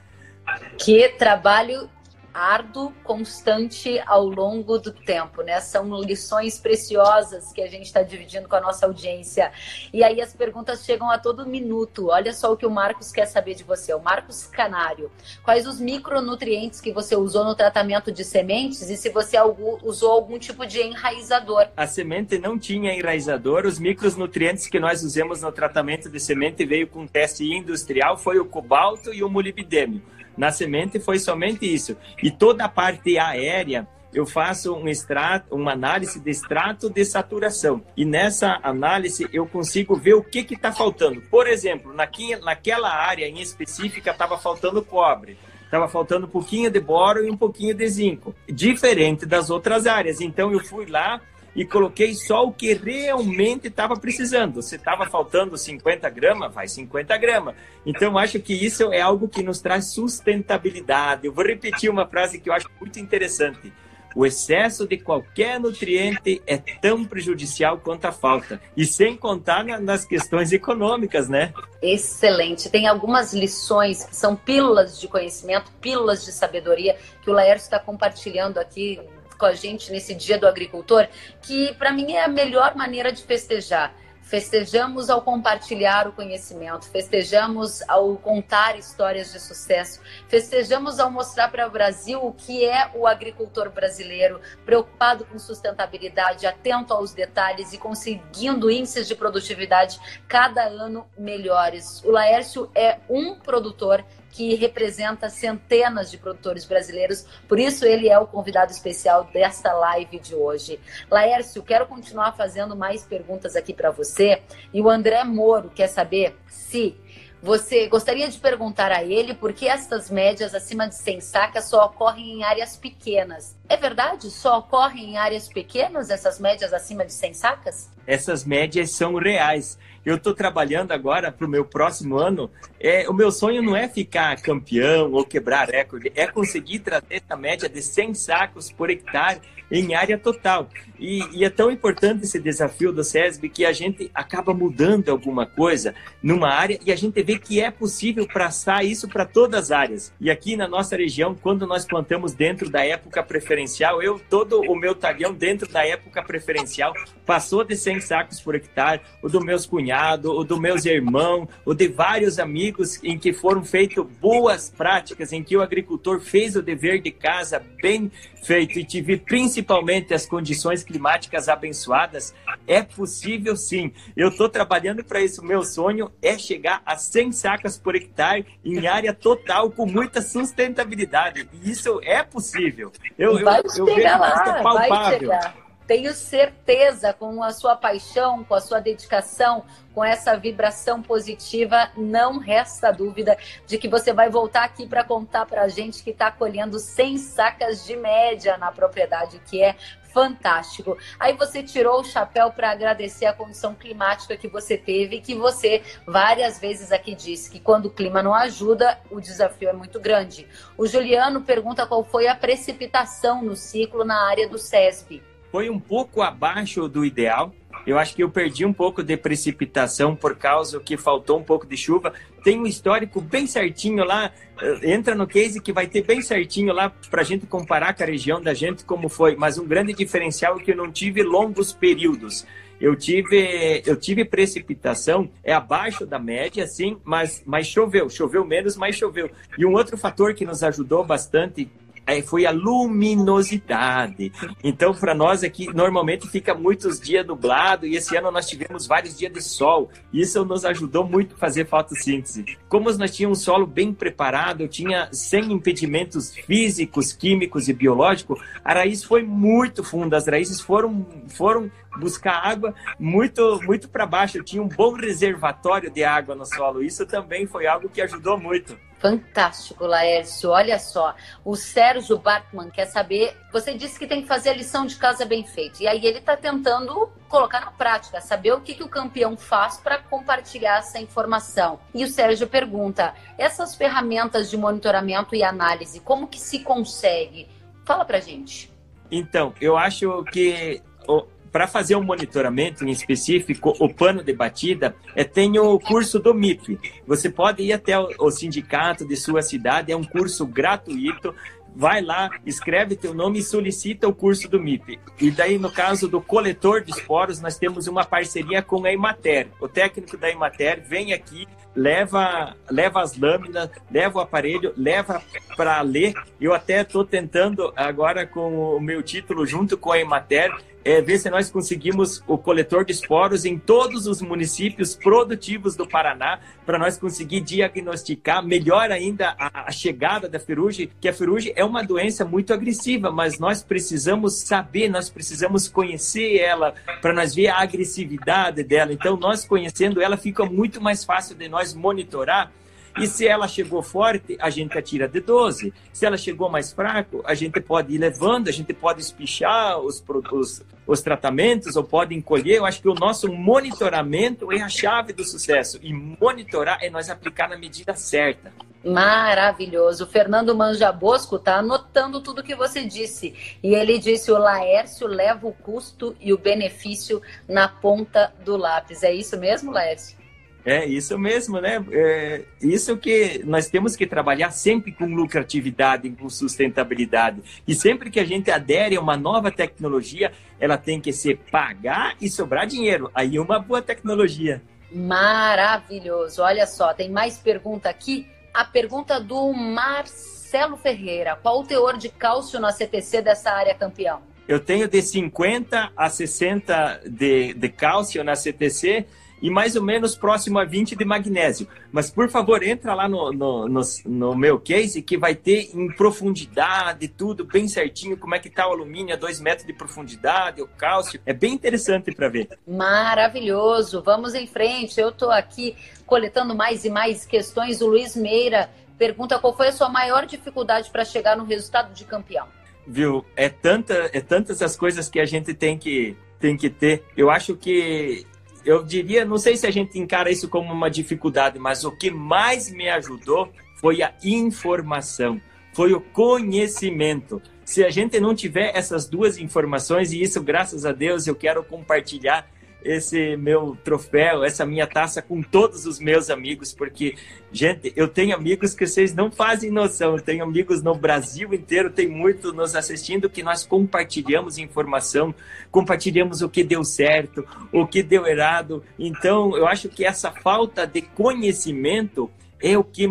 Que trabalho árduo, constante ao longo do tempo, né? São lições preciosas que a gente está dividindo com a nossa audiência. E aí as perguntas chegam a todo minuto. Olha só o que o Marcos quer saber de você. O Marcos Canário. Quais os micronutrientes que você usou no tratamento de sementes e se você usou algum tipo de enraizador? A semente não tinha enraizador. Os micronutrientes que nós usamos no tratamento de semente veio com teste industrial foi o cobalto e o molibdênio. Na semente foi somente isso. E toda a parte aérea, eu faço um extrato, uma análise de extrato de saturação. E nessa análise eu consigo ver o que está faltando. Por exemplo, naqui, naquela área em específica estava faltando cobre. Estava faltando um pouquinho de boro e um pouquinho de zinco. Diferente das outras áreas. Então eu fui lá, e coloquei só o que realmente estava precisando. Se estava faltando 50 gramas, vai 50 gramas. Então, acho que isso é algo que nos traz sustentabilidade. Eu vou repetir uma frase que eu acho muito interessante. O excesso de qualquer nutriente é tão prejudicial quanto a falta. E sem contar nas questões econômicas, né? Excelente. Tem algumas lições que são pílulas de conhecimento, pílulas de sabedoria que o Laércio está compartilhando aqui com a gente nesse Dia do Agricultor, que para mim é a melhor maneira de festejar. Festejamos ao compartilhar o conhecimento, festejamos ao contar histórias de sucesso, festejamos ao mostrar para o Brasil o que é o agricultor brasileiro, preocupado com sustentabilidade, atento aos detalhes e conseguindo índices de produtividade cada ano melhores. O Laércio é um produtor que representa centenas de produtores brasileiros, por isso ele é o convidado especial desta live de hoje. Laércio, quero continuar fazendo mais perguntas aqui para você, e o André Moro quer saber se você gostaria de perguntar a ele por que estas médias acima de 100 sacas só ocorrem em áreas pequenas. É verdade? Só ocorrem em áreas pequenas essas médias acima de 100 sacas? Essas médias são reais eu estou trabalhando agora para o meu próximo ano. É, o meu sonho não é ficar campeão ou quebrar recorde, é conseguir trazer essa média de 100 sacos por hectare em área total. E, e, é tão importante esse desafio do SESB que a gente acaba mudando alguma coisa numa área e a gente vê que é possível passar isso para todas as áreas. E aqui na nossa região, quando nós plantamos dentro da época preferencial, eu, todo o meu talhão dentro da época preferencial passou de 100 sacos por hectare, o dos meus cunhados, o dos meus irmãos, o de vários amigos em que foram feitas boas práticas, em que o agricultor fez o dever de casa bem feito e tive principalmente as condições climáticas abençoadas, é possível sim. Eu estou trabalhando para isso. Meu sonho é chegar a 100 sacas por hectare em área total com muita sustentabilidade. E isso é possível. Eu, vai eu, eu vejo lá, palpável. Tenho certeza, com a sua paixão, com a sua dedicação, com essa vibração positiva, não resta dúvida de que você vai voltar aqui para contar para a gente que está colhendo 100 sacas de média na propriedade, que é fantástico. Aí você tirou o chapéu para agradecer a condição climática que você teve, que você várias vezes aqui disse que quando o clima não ajuda, o desafio é muito grande. O Juliano pergunta qual foi a precipitação no ciclo na área do SESB foi um pouco abaixo do ideal. Eu acho que eu perdi um pouco de precipitação por causa que faltou um pouco de chuva. Tem um histórico bem certinho lá. Eh, entra no case que vai ter bem certinho lá para a gente comparar com a região da gente como foi. Mas um grande diferencial é que eu não tive longos períodos. Eu tive, eu tive precipitação, é abaixo da média, sim, mas, mas choveu. Choveu menos, mas choveu. E um outro fator que nos ajudou bastante foi a luminosidade. Então, para nós aqui, normalmente fica muitos dias nublado e esse ano nós tivemos vários dias de sol. Isso nos ajudou muito a fazer fotossíntese. Como nós tínhamos um solo bem preparado, eu tinha sem impedimentos físicos, químicos e biológicos, a raiz foi muito funda. As raízes foram, foram buscar água muito, muito para baixo. Eu tinha um bom reservatório de água no solo. Isso também foi algo que ajudou muito. Fantástico, Laércio. Olha só, o Sérgio Bartman quer saber. Você disse que tem que fazer a lição de casa bem feita. E aí ele está tentando colocar na prática, saber o que, que o campeão faz para compartilhar essa informação. E o Sérgio pergunta: essas ferramentas de monitoramento e análise, como que se consegue? Fala pra gente. Então, eu acho que para fazer um monitoramento em específico, o pano de batida, é, tem o curso do MIP. Você pode ir até o, o sindicato de sua cidade, é um curso gratuito vai lá, escreve teu nome e solicita o curso do MIP. E daí, no caso do coletor de esporos, nós temos uma parceria com a Imater. O técnico da Imater vem aqui, leva, leva as lâminas, leva o aparelho, leva para ler. Eu até estou tentando agora com o meu título junto com a Imater é, ver se nós conseguimos o coletor de esporos em todos os municípios produtivos do Paraná, para nós conseguir diagnosticar melhor ainda a, a, chegada da ferrugem, que a ferrugem é uma doença muito agressiva, mas nós precisamos saber, nós precisamos conhecer ela para nós ver a agressividade dela. Então, nós conhecendo ela, fica muito mais fácil de nós monitorar e se ela chegou forte, a gente atira de 12. Se ela chegou mais fraco, a gente pode ir levando, a gente pode espichar os, os, os tratamentos ou pode encolher. Eu acho que o nosso monitoramento é a chave do sucesso. E monitorar é nós aplicar na medida certa. Maravilhoso. O Fernando Manjabosco está anotando tudo que você disse. E ele disse: o Laércio leva o custo e o benefício na ponta do lápis. É isso mesmo, Laércio? É isso mesmo, né? É isso que nós temos que trabalhar sempre com lucratividade, com sustentabilidade. E sempre que a gente adere a uma nova tecnologia, ela tem que ser pagar e sobrar dinheiro. Aí uma boa tecnologia. Maravilhoso. Olha só, tem mais pergunta aqui. A pergunta do Marcelo Ferreira. Qual o teor de cálcio na CTC dessa área campeão? Eu tenho de 50 a 60 de, de cálcio na CTC e mais ou menos próximo a 20 de magnésio. Mas, por favor, entra lá no, no, no, no meu case que vai ter em profundidade, tudo bem certinho, como é que tá o alumínio a 2 metros de profundidade, o cálcio. É bem interessante para ver. Maravilhoso. Vamos em frente. Eu estou aqui coletando mais e mais questões. O Luiz Meira pergunta qual foi a sua maior dificuldade para chegar no resultado de campeão. Viu? É, tanta, é tantas as coisas que a gente tem que, tem que ter. Eu acho que eu diria, não sei se a gente encara isso como uma dificuldade, mas o que mais me ajudou foi a informação, foi o conhecimento. Se a gente não tiver essas duas informações, e isso, graças a Deus, eu quero compartilhar esse meu troféu, essa minha taça com todos os meus amigos, porque, gente, eu tenho amigos que vocês não fazem noção, eu tenho amigos no Brasil inteiro, tem muito nos assistindo que nós compartilhamos informação, compartilhamos o que deu certo, o que deu errado. Então, eu acho que essa falta de conhecimento é o que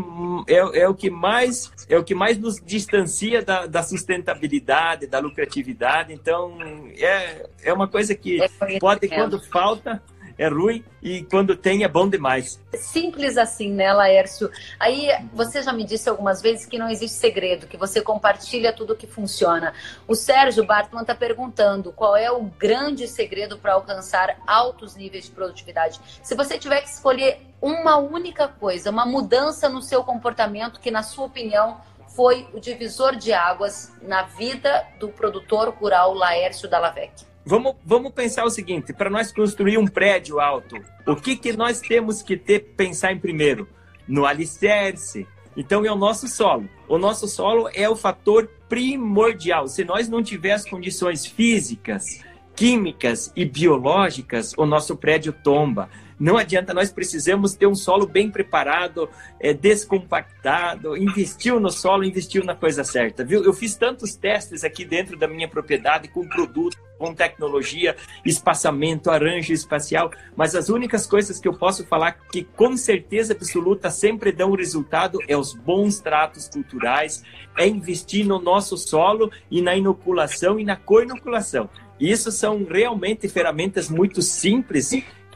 é, é, o que mais é o que mais nos distancia da, da sustentabilidade, da lucratividade. Então é, é uma coisa que é pode quando falta é ruim e quando tem é bom demais. Simples assim, né, Laércio? Aí você já me disse algumas vezes que não existe segredo, que você compartilha tudo que funciona. O Sérgio Bartman está perguntando qual é o grande segredo para alcançar altos níveis de produtividade. Se você tiver que escolher uma única coisa, uma mudança no seu comportamento que, na sua opinião, foi o divisor de águas na vida do produtor rural Laércio Dallavec. Vamos, vamos pensar o seguinte: para nós construir um prédio alto, o que, que nós temos que ter pensar em primeiro? No alicerce. Então é o nosso solo. O nosso solo é o fator primordial. Se nós não tivermos condições físicas, químicas e biológicas, o nosso prédio tomba. Não adianta, nós precisamos ter um solo bem preparado, é, descompactado, investiu no solo, investiu na coisa certa, viu? Eu fiz tantos testes aqui dentro da minha propriedade com produto, com tecnologia, espaçamento, arranjo espacial, mas as únicas coisas que eu posso falar que com certeza absoluta sempre dão resultado é os bons tratos culturais, é investir no nosso solo e na inoculação e na co-inoculação. Isso são realmente ferramentas muito simples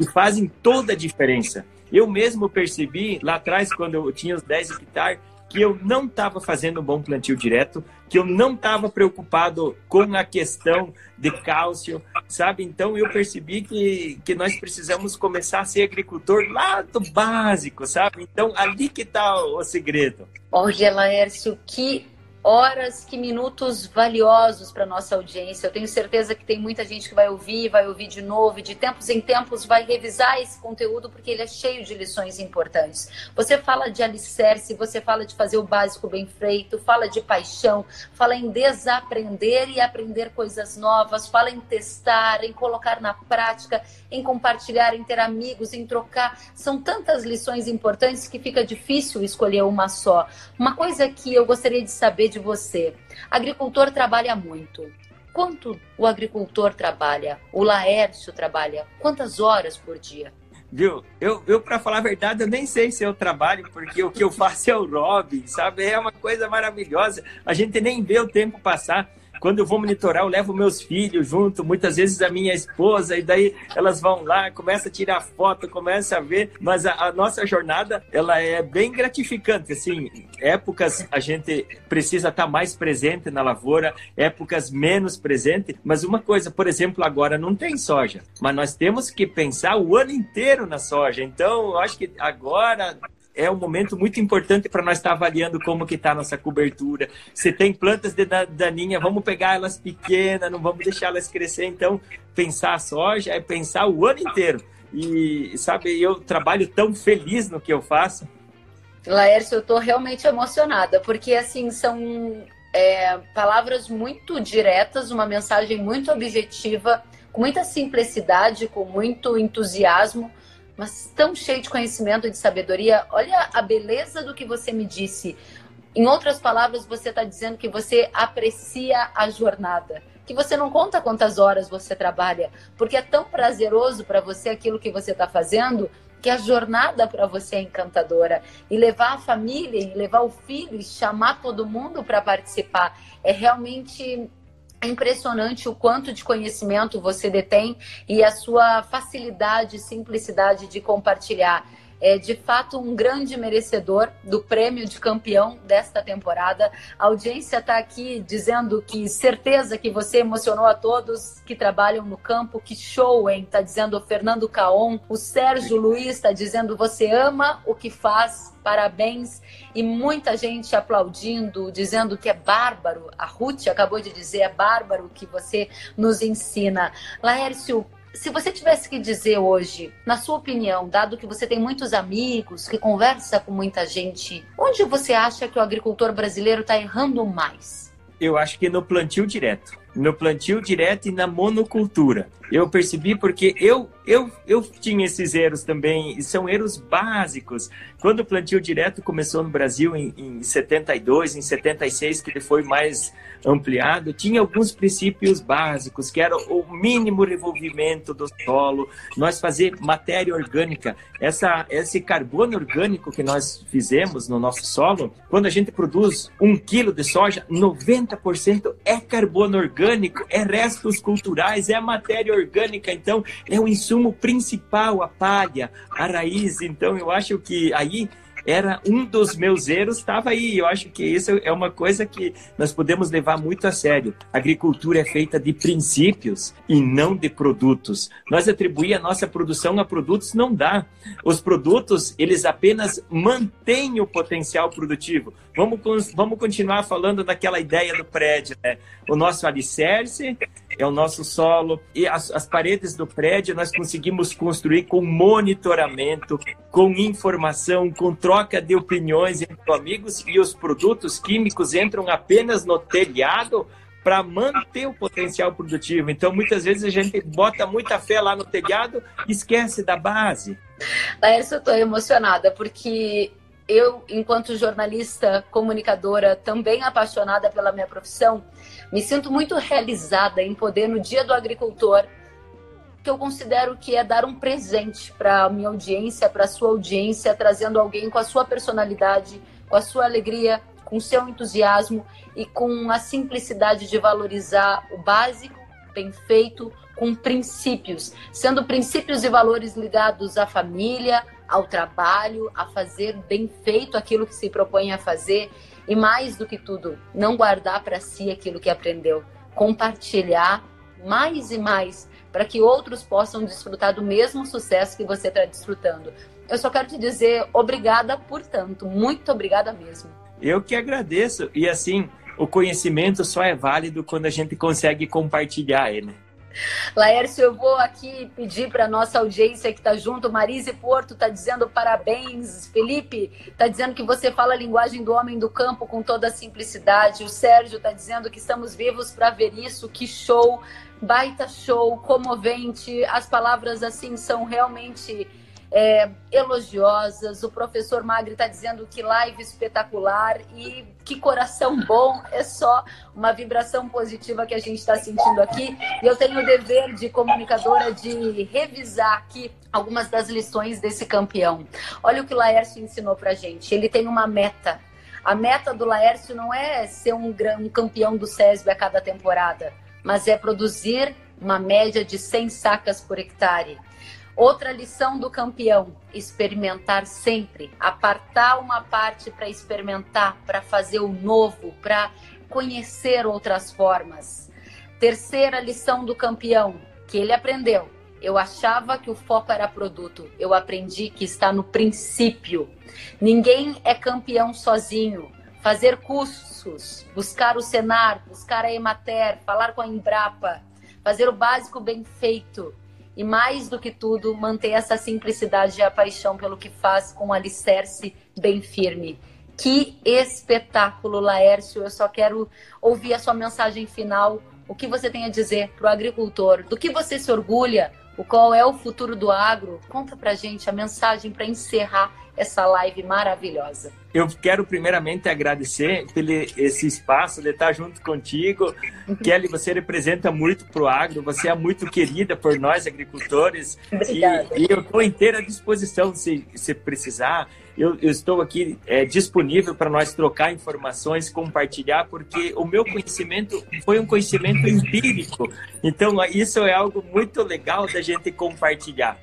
que fazem toda a diferença. Eu mesmo percebi lá atrás, quando eu tinha os 10 hectares, que eu não estava fazendo um bom plantio direto, que eu não estava preocupado com a questão de cálcio, sabe? Então eu percebi que, que nós precisamos começar a ser agricultor lá do básico, sabe? Então ali que está o segredo. Olha, Laércio, que horas, que minutos valiosos para nossa audiência. Eu tenho certeza que tem muita gente que vai ouvir, vai ouvir de novo, e de tempos em tempos vai revisar esse conteúdo porque ele é cheio de lições importantes. Você fala de alicerce, você fala de fazer o básico bem feito, fala de paixão, fala em desaprender e aprender coisas novas, fala em testar, em colocar na prática, em compartilhar, em ter amigos, em trocar. São tantas lições importantes que fica difícil escolher uma só. Uma coisa que eu gostaria de saber de você. Agricultor trabalha muito. Quanto o agricultor trabalha? O Laércio trabalha? Quantas horas por dia? Viu? Eu, eu para falar a verdade, eu nem sei se eu trabalho, porque o que eu <laughs> faço é o Robin, sabe? É uma coisa maravilhosa. A gente nem vê o tempo passar. Quando eu vou monitorar, eu levo meus filhos junto, muitas vezes a minha esposa, e daí elas vão lá, começa a tirar foto, começa a ver. Mas a, a nossa jornada, ela é bem gratificante, assim. Épocas a gente precisa estar mais presente na lavoura, épocas menos presente. Mas uma coisa, por exemplo, agora não tem soja, mas nós temos que pensar o ano inteiro na soja. Então, eu acho que agora é um momento muito importante para nós estar avaliando como que está a nossa cobertura. Se tem plantas de daninha, vamos pegar elas pequenas, não vamos deixar elas crescer. Então, pensar a soja é pensar o ano inteiro. E, sabe, eu trabalho tão feliz no que eu faço. Laércio, eu estou realmente emocionada, porque, assim, são é, palavras muito diretas, uma mensagem muito objetiva, com muita simplicidade, com muito entusiasmo mas tão cheio de conhecimento e de sabedoria. Olha a beleza do que você me disse. Em outras palavras, você está dizendo que você aprecia a jornada, que você não conta quantas horas você trabalha, porque é tão prazeroso para você aquilo que você está fazendo que a jornada para você é encantadora. E levar a família, e levar o filho, e chamar todo mundo para participar é realmente é impressionante o quanto de conhecimento você detém e a sua facilidade e simplicidade de compartilhar é de fato um grande merecedor do prêmio de campeão desta temporada. A audiência está aqui dizendo que certeza que você emocionou a todos que trabalham no campo. Que show, hein? Tá dizendo o Fernando Caon. O Sérgio Luiz está dizendo você ama o que faz. Parabéns. E muita gente aplaudindo, dizendo que é bárbaro. A Ruth acabou de dizer, é bárbaro que você nos ensina. Laércio, se você tivesse que dizer hoje, na sua opinião, dado que você tem muitos amigos, que conversa com muita gente, onde você acha que o agricultor brasileiro está errando mais? Eu acho que no plantio direto. No plantio direto e na monocultura. Eu percebi porque eu, eu, eu tinha esses erros também, e são erros básicos. Quando o plantio direto começou no Brasil em, em 72, em 76, que ele foi mais ampliado, tinha alguns princípios básicos, que era o mínimo revolvimento do solo, nós fazer matéria orgânica. Essa, esse carbono orgânico que nós fizemos no nosso solo, quando a gente produz um quilo de soja, 90% é carbono orgânico, é restos culturais, é matéria orgânica orgânica, então, é o insumo principal, a palha, a raiz. Então, eu acho que aí era um dos meus erros, estava aí. Eu acho que isso é uma coisa que nós podemos levar muito a sério. A agricultura é feita de princípios e não de produtos. Nós atribuir a nossa produção a produtos não dá. Os produtos, eles apenas mantêm o potencial produtivo. Vamos, vamos continuar falando daquela ideia do prédio, né? O nosso alicerce é o nosso solo e as, as paredes do prédio nós conseguimos construir com monitoramento, com informação, com troca de opiniões entre amigos e os produtos químicos entram apenas no telhado para manter o potencial produtivo. Então, muitas vezes a gente bota muita fé lá no telhado e esquece da base. Laércio, eu estou emocionada porque eu, enquanto jornalista, comunicadora, também apaixonada pela minha profissão, me sinto muito realizada em poder, no Dia do Agricultor, que eu considero que é dar um presente para a minha audiência, para a sua audiência, trazendo alguém com a sua personalidade, com a sua alegria, com o seu entusiasmo e com a simplicidade de valorizar o básico, bem feito, com princípios, sendo princípios e valores ligados à família, ao trabalho, a fazer bem feito aquilo que se propõe a fazer e mais do que tudo, não guardar para si aquilo que aprendeu, compartilhar mais e mais para que outros possam desfrutar do mesmo sucesso que você está desfrutando. Eu só quero te dizer obrigada por tanto, muito obrigada mesmo. Eu que agradeço e assim, o conhecimento só é válido quando a gente consegue compartilhar ele. Laércio, eu vou aqui pedir para nossa audiência que está junto. Marise Porto está dizendo parabéns. Felipe está dizendo que você fala a linguagem do homem do campo com toda a simplicidade. O Sérgio está dizendo que estamos vivos para ver isso. Que show! Baita show, comovente. As palavras assim são realmente é, elogiosas. O professor Magri está dizendo que live espetacular e que coração bom. É só uma vibração positiva que a gente está sentindo aqui. E eu tenho o dever de comunicadora de revisar aqui algumas das lições desse campeão. Olha o que o Laércio ensinou para gente. Ele tem uma meta. A meta do Laércio não é ser um, um campeão do SESB a cada temporada, mas é produzir uma média de 100 sacas por hectare. Outra lição do campeão: experimentar sempre, apartar uma parte para experimentar, para fazer o novo, para conhecer outras formas. Terceira lição do campeão que ele aprendeu: eu achava que o foco era produto. Eu aprendi que está no princípio. Ninguém é campeão sozinho. Fazer cursos, buscar o Senar, buscar a Emater, falar com a Embrapa, fazer o básico bem feito e mais do que tudo, manter essa simplicidade e a paixão pelo que faz com um alicerce bem firme. Que espetáculo, Laércio! Eu só quero ouvir a sua mensagem final. O que você tem a dizer para o agricultor? Do que você se orgulha? O qual é o futuro do agro? Conta pra gente a mensagem para encerrar essa live maravilhosa. Eu quero primeiramente agradecer pelo esse espaço de estar junto contigo. <laughs> Kelly, você representa muito para o agro, você é muito querida por nós agricultores. Obrigada. E, e eu estou inteira à disposição se, se precisar. Eu, eu, estou aqui é, disponível para nós trocar informações, compartilhar, porque o meu conhecimento foi um conhecimento empírico. Então, isso é algo muito legal da gente compartilhar.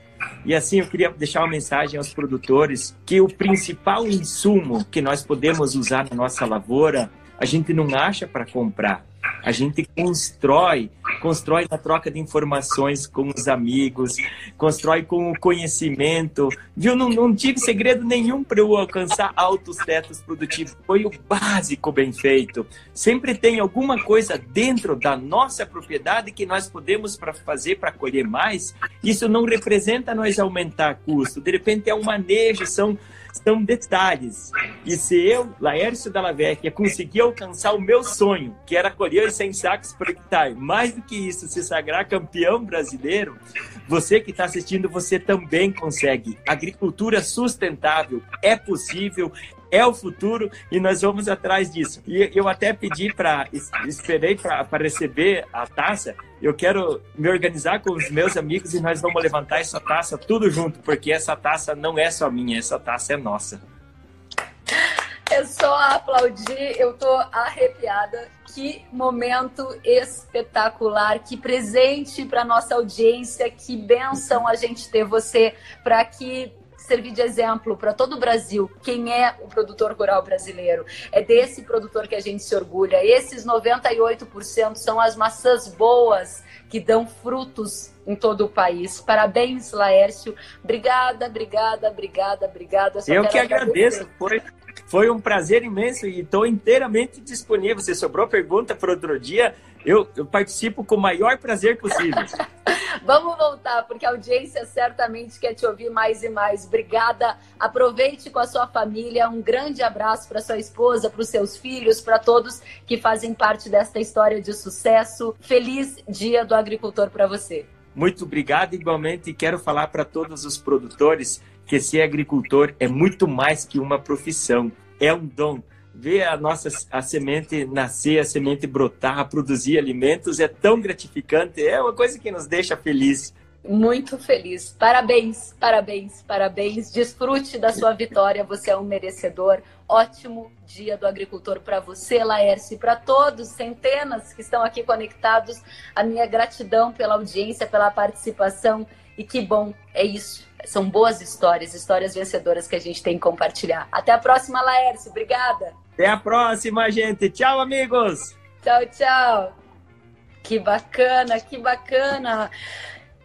E assim eu queria deixar uma mensagem aos produtores que o principal insumo que nós podemos usar na nossa lavoura, a gente não acha para comprar. A gente constrói, constrói na troca de informações com os amigos, constrói com o conhecimento. Viu? Não, não tive segredo nenhum para eu alcançar altos tetos produtivos. Foi o básico bem feito. Sempre tem alguma coisa dentro da nossa propriedade que nós podemos para fazer para colher mais. Isso não representa nós aumentar custo. De repente é um manejo, são são detalhes. E se eu, Laércio Dallavecchia, conseguir alcançar o meu sonho, que era colher os 100 sacos por hectare, mais do que isso, se sagrar campeão brasileiro, você que está assistindo, você também consegue. Agricultura sustentável é possível, é o futuro e nós vamos atrás disso. E eu até pedi para, esperei para receber a taça. Eu quero me organizar com os meus amigos e nós vamos levantar essa taça tudo junto, porque essa taça não é só minha, essa taça é nossa. É só aplaudir, eu tô arrepiada. Que momento espetacular, que presente para nossa audiência, que benção a gente ter você para que servir de exemplo para todo o Brasil quem é o produtor rural brasileiro. É desse produtor que a gente se orgulha. Esses 98% são as maçãs boas que dão frutos em todo o país. Parabéns, Laércio. Obrigada, obrigada, obrigada, obrigada. Eu que agradeço. Foi, foi um prazer imenso e estou inteiramente disponível. Se sobrou pergunta para outro dia, eu, eu participo com o maior prazer possível. <laughs> Vamos voltar, porque a audiência certamente quer te ouvir mais e mais. Obrigada. Aproveite com a sua família. Um grande abraço para sua esposa, para os seus filhos, para todos que fazem parte desta história de sucesso. Feliz Dia do Agricultor para você. Muito obrigado, igualmente. Quero falar para todos os produtores que ser agricultor é muito mais que uma profissão, é um dom ver a nossa a semente nascer, a semente brotar, produzir alimentos é tão gratificante, é uma coisa que nos deixa feliz. Muito feliz. Parabéns, parabéns, parabéns. Desfrute da sua vitória, você é um merecedor. Ótimo dia do agricultor para você, Laércio, e para todos, centenas que estão aqui conectados. A minha gratidão pela audiência, pela participação. E que bom, é isso. São boas histórias, histórias vencedoras que a gente tem que compartilhar. Até a próxima, Laércio. Obrigada. Até a próxima, gente. Tchau, amigos. Tchau, tchau. Que bacana, que bacana.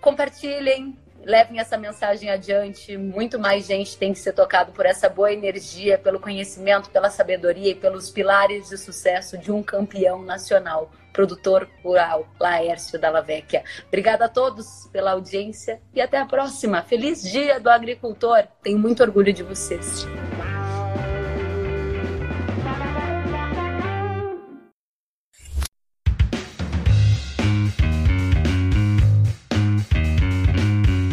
Compartilhem, levem essa mensagem adiante. Muito mais gente tem que ser tocado por essa boa energia, pelo conhecimento, pela sabedoria e pelos pilares de sucesso de um campeão nacional, produtor rural, Laércio Dalla Vecchia. Obrigada a todos pela audiência e até a próxima. Feliz Dia do Agricultor. Tenho muito orgulho de vocês.